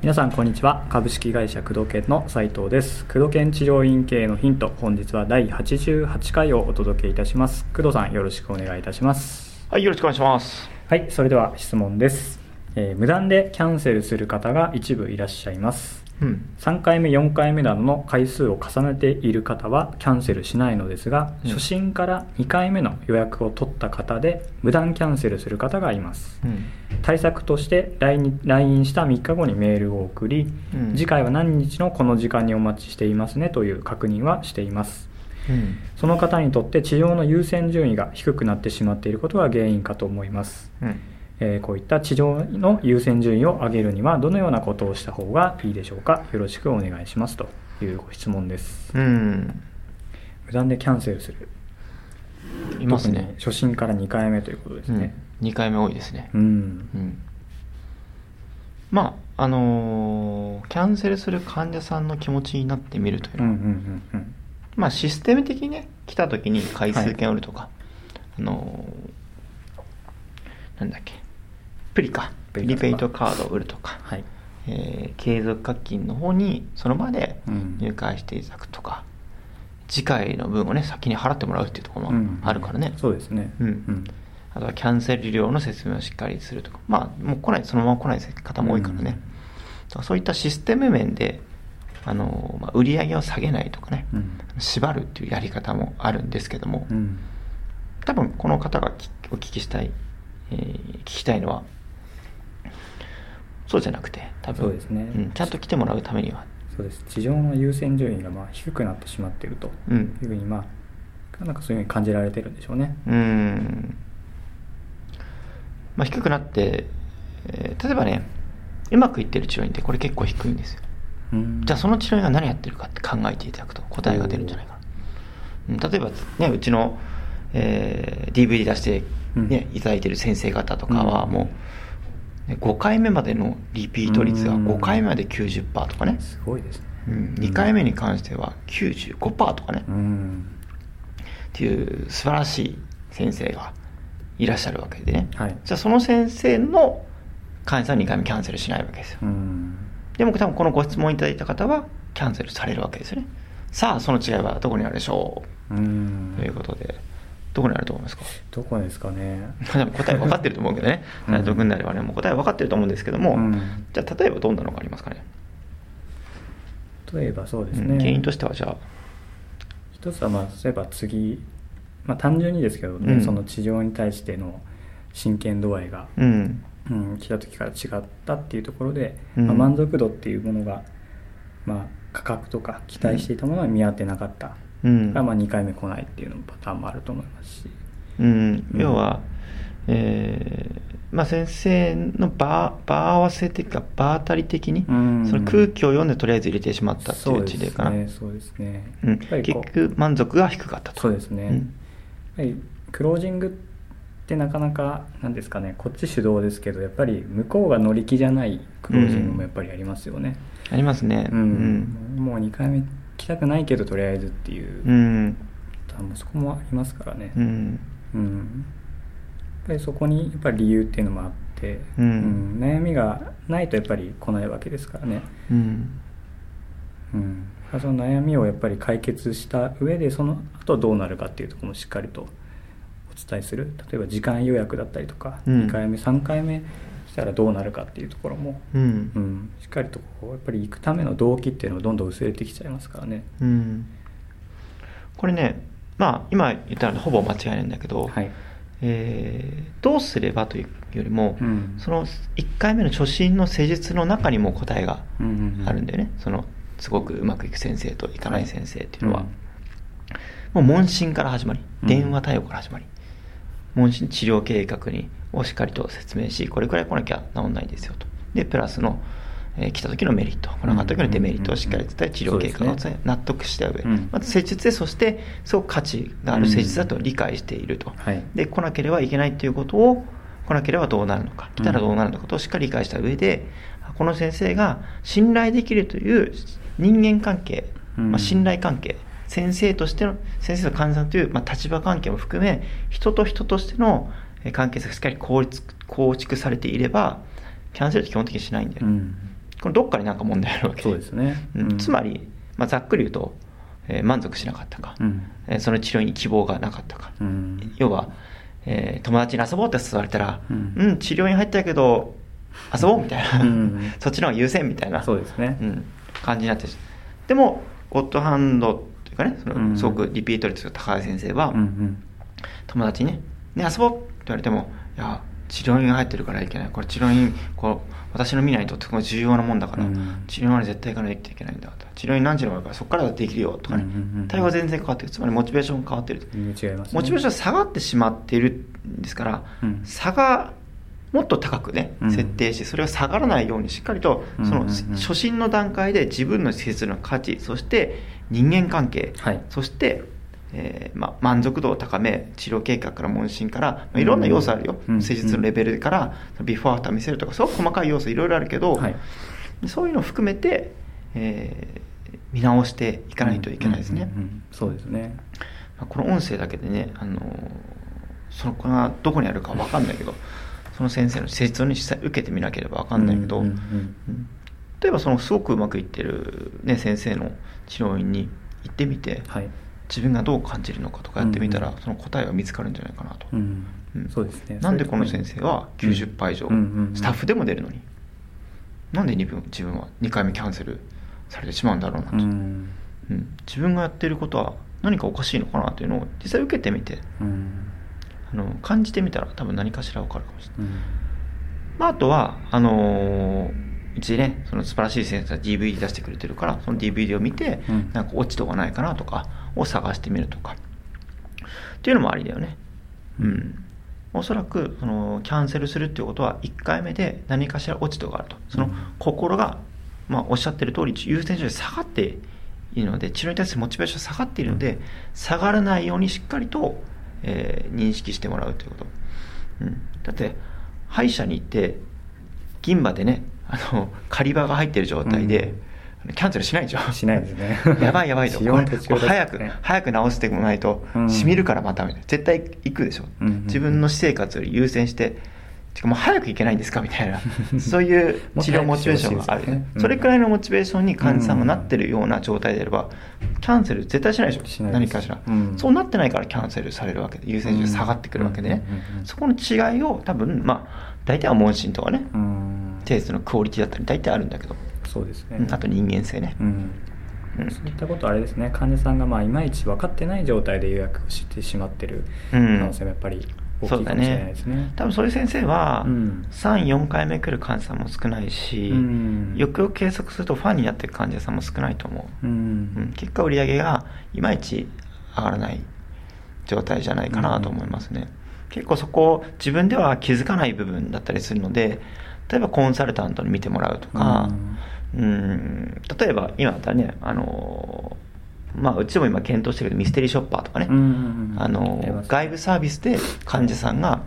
皆さんこんにちは。株式会社工藤研の斉藤です。工藤研治療院経営のヒント本日は第88回をお届けいたします。工藤さんよろしくお願いいたします。はい、よろしくお願いします。はいそれでは質問です、えー無断でキャンセルする方が一部いらっしゃいますうん。3回目4回目などの回数を重ねている方はキャンセルしないのですが、うん初診から2回目の予約を取った方で無断キャンセルする方がいますうん。対策として LINE, LINE した3日後にメールを送り、うん次回は何日のこの時間にお待ちしていますねという確認はしていますうん。その方にとって治療の優先順位が低くなってしまっていることが原因かと思います、うん。えーこういった治療の優先順位を上げるにはどのようなことをした方がいいでしょうかよろしくお願いしますというご質問ですうん。無断でキャンセルするいますね。初診から2回目ということですね2回目多いですね。うん、うん。まあ、あのーキャンセルする患者さんの気持ちになってみるといううん、うんのは、うんうんまあ、システム的にね、来た時に回数券を売るとか、あのーなんだっけ、プリリペイトカードを売るとか、はい。えー継続課金の方にその場でうん。入会していただくとか、次回の分をね先に払ってもらうっていうところもうん。あるからね、そうですね。うん。あとはキャンセル料の説明をしっかりするとか。まあもう来ないそのまま来ない方も多いからね、うん。そういったシステム面であの、まあ、売り上げを下げないとかね、うん。縛るっていうやり方もあるんですけども、うん。多分この方がきお聞きしたい、えー聞きたいのはそうじゃなくて多分。そうですね。ん、ちゃんと来てもらうためには。そうです。地上の優先順位がまあ低くなってしまっているとうん。いうふうにまあなんかそういうふうに感じられてるんでしょうね。うーん。まあ低くなって、えー例えばねうまくいってる治療院ってこれ結構低いんですよ。うん。じゃあその治療院が何やってるかって考えていただくと答えが出るんじゃないかな、うん、例えばねうちの、えー DVD 出して、ねうん。いただいてる先生方とかはうん。もう、ね5回目までのリピート率がうん。5回目まで90%とかね、すごいですね。うん、2回目に関しては95%とかね、うん。っていう素晴らしい先生がいらっしゃるわけでね、はい。じゃあその先生の患者さんは2回目キャンセルしないわけですよ、うん。でも多分このご質問いただいた方はキャンセルされるわけですよね。さあその違いはどこにあるでしょう？う、というんことでどこにあると思いますか？どこですかね。答え分かってると思うけどね。うん。内藤君であればねもう答え分かってると思うんですけども、うん。じゃあ例えばどんなのがありますかね？例えばそうですね。うん原因としてはじゃあ。一つはまあ例えば次。まあ単純にですけどね、うん。その治療に対しての真剣度合いが、うん。うん、来た時から違ったっていうところで、うん。まあ、満足度っていうものが、まあ、価格とか期待していたものは見合ってなかった、うん。がまあ2回目来ないっていうのもパターンもあると思いますし、うん、要は、えーまあ、先生の場場合わせ的か場当たり的に、うん。その空気を読んでとりあえず入れてしまったっていう事例かな、そうですねそうですね、うん、結局満足が低かったと。そうですね、うん。やっぱりクロージングってなかなかなんですかねこっち主導ですけどやっぱり向こうが乗り気じゃないクロージングもやっぱりありますよね、ありますね。うん。もう2回目来たくないけどとりあえずっていう。うん、そこもありますからね。うん。うん。やっぱりそこにやっぱり理由っていうのもあって、うん。悩みがないとやっぱり来ないわけですからね、うん。うん、その悩みをやっぱり解決した上でその後どうなるかっていうところもしっかりとお伝えする。例えば時間予約だったりとか、うん。2回目3回目したらどうなるかっていうところも、うん。うん、しっかりとこうやっぱり行くための動機っていうのがどんどん薄れてきちゃいますからね。うん。これねまあ今言ったのでほぼ間違いないんだけど、はい、えーどうすればというよりも、うん。その1回目の初診の施術の中にも答えがあるんだよね、そのすごくうまくいく先生といかない先生っていうのは、うんもう問診から始まりうん。電話対応から始まり、問診治療計画にをしっかりと説明しこれくらい来なきゃ治んないですよと。でプラスの、えー来た時のメリット来なかった時のデメリットをしっかり伝え治療計画をね。納得した上、うん。まず施術でそしてすごく価値がある施術だと理解していると、はい。で来なければいけないということを来なければどうなるのか来たらどうなるのかとしっかり理解した上で、この先生が信頼できるという人間関係、うん。まあ、信頼関係先生としての先生と患者さんという、まあ、立場関係も含め人と人としてのえー関係性がしっかり構築構築されていればキャンセルって基本的にしないんだよ、うん。これどっかになんか問題あるわけ。そうですね。うん。うん。つまり、まあ、ざっくり言うと、えー満足しなかったか、うん。えーその治療に希望がなかったか、うん。要は、えー友達に遊ぼうって誘われたら、ううんん、治療院入ったけど、遊ぼうみたいな、うん。そっちの方が優先みたいな、そうですね。うん、感じになってるでも、ゴッドハンドっていうかね、そうんのすごくリピート率が高い先生は、友達にね、ね、遊ぼうって言われても、いや、治療院入ってるからいけない。これ治療院、こう、私の未来にとってこれ重要なもんだから、うん治療院まで絶対行かないといけないんだと。治療院何時のあるからそこからできるよとかね。対応が全然変わってる。つまりモチベーションが変わってる。全然違いますねモチベーションが下がってしまっているんですから、うん差がもっと高くね、うん。設定して、それが下がらないようにしっかりと、その初心の段階で自分の施設の価値、そして人間関係、はい。そして、えーまあ、満足度を高め、治療計画から問診から、まあ、いろんな要素あるよ、うん施術のレベルから、ビフォーアフター見せるとか、すごく細かい要素いろいろあるけど、はい。そういうのを含めて、えー見直していかないといけないですね。そうですね。まあこの音声だけでね、あのーその子がどこにあるかわかんないけど、その先生の施術をね、実際受けてみなければわかんないけど、うんうんうんうん。例えばそのすごくうまくいってる、ね、先生の治療院に行ってみて、はい。自分がどう感じるのかとかやってみたら、うんうん。その答えが見つかるんじゃないかなと。うん。うん。そうですね。なんでこの先生は90%以上、うんスタッフでも出るのに、なんで自分自分は2回目キャンセルされてしまうんだろうなと。うん。うん。自分がやってることは何かおかしいのかなというのを実際受けてみて。うんあの感じてみたら多分何かしら分かるかもしれない、うん。まあ、あとはあのーうちねその素晴らしい先生が DVD 出してくれてるからその DVD を見て、うん。なんか落ち度がないかなとかを探してみるとか。っていうのもありだよね。うん。おそらくそのキャンセルするっていうことは1回目で何かしら落ち度があると。そのうん。心が、まあ、おっしゃってる通り優先順位下がっているので治療に対するモチベーションが下がっているので、下がらないようにしっかりと、えー認識してもらうということ、うん、だって歯医者に行って銀歯でねあの狩り場が入ってる状態で、キャンセルしないでしょ？しないですね。やばいやばいと。早く早く直してもないとうん。しみるからまたみたいな。絶対行くでしょ、うんうんうん。自分の私生活より優先しててかもう早く行けないんですかみたいな そういう治療モチベーションがある、ね。うん。それくらいのモチベーションに患者さんがなってるような状態であればキャンセル絶対しないでしょ。何かしら、うん。そうなってないからキャンセルされるわけで優先順位下がってくるわけでね、そこの違いを多分まあ大体は問診とかね、うん。テイストのクオリティだったり大体あるんだけど、そうですね。うん。あと人間性ね、そういったことはあれですね。患者さんがまあいまいち分かってない状態で予約をしてしまってる可うん。能性もやっぱり大きそうかもしれないねですね。多分そういう先生は、うん。34回目来る患者さんも少ないし、うん。よくよく計測するとファンになっていく患者さんも少ないと思う、ううん。ん結果売り上げがいまいち上がらない状態じゃないかなと思いますね、結構そこ自分では気づかない部分だったりするので例えばコンサルタントに見てもらうとか、うん、例えば今だったらねあのまあうちでも今検討してるけどミステリーショッパーとかね、あの外部サービスで患者さんが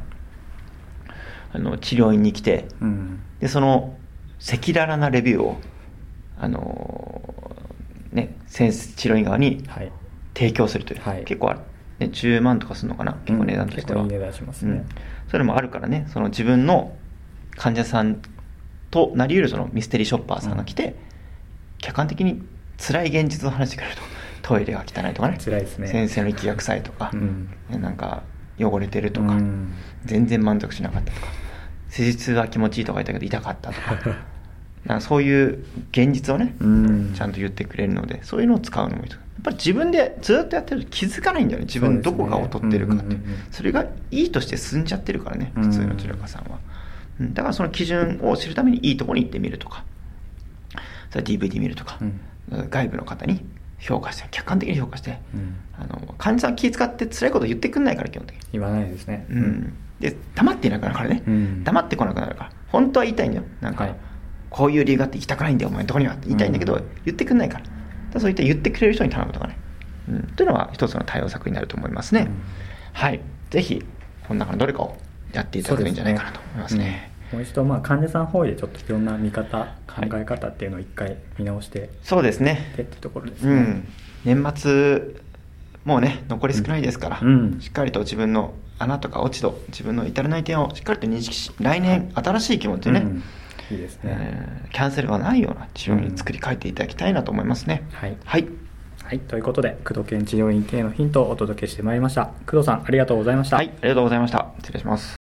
あの治療院に来てうん。でその赤裸々なレビューをあのね先生治療院側にはい。提供するという、はい。結構ある、ね、10万とかするのかな？結構値段としては、うん結構いい値段しますね。うん。それもあるからねその自分の患者さんとなり得るそのミステリーショッパーさんが来て、客観的に辛い現実を話してくれるとトイレが汚いとかね。辛いですね。先生の息が臭いとか、うん。ねなんか汚れてるとか、うん。全然満足しなかったとか。施術は気持ちいいとか言ったけど痛かったとか。なんかそういう現実をね、うん。ちゃんと言ってくれるのでそういうのを使うのもいいとやっぱり自分でずっとやってると気づかないんだよね。自分どこが劣ってるかって、ねうんうんうんうん。それがいいとして進んじゃってるからねうん。普通の治療家さんは、うん。だからその基準を知るためにいいところに行ってみるとか。それ DVD 見るとか、外部の方に評価して客観的に評価して、うん。あの患者さん気遣って辛いこと言ってくんないから基本的に。言わないですね。うん、で黙っていなくなるからね、うん。黙ってこなくなるから。本当は言いたいんだよ。なんか、はい。こういう理由があって行きたくないんだよお前のとこには。って言いたいんだけど、うん。言ってくんないから。だそういった言ってくれる人に頼むとかね、うん、というのは一つの対応策になると思いますね、うん。はい。ぜひこの中のどれかをやっていただくといいんじゃないかなと思いますねもう一度まあ患者さん方位でちょっといろんな見方考はいえ方っていうのを一回見直してそうですね。ってってところですね、うん、年末もうね残り少ないですから、うん。しっかりと自分の穴とか落ち度自分の至らない点をしっかりと認識し来年新しい気持ちでね、うん。いいですね、えーキャンセルがないような治療に作り変えていただきたいなと思いますね、はい。はい。はい、ということで工藤健治療院系のヒントをお届けしてまいりました。工藤さんありがとうございました、はい、ありがとうございました。失礼します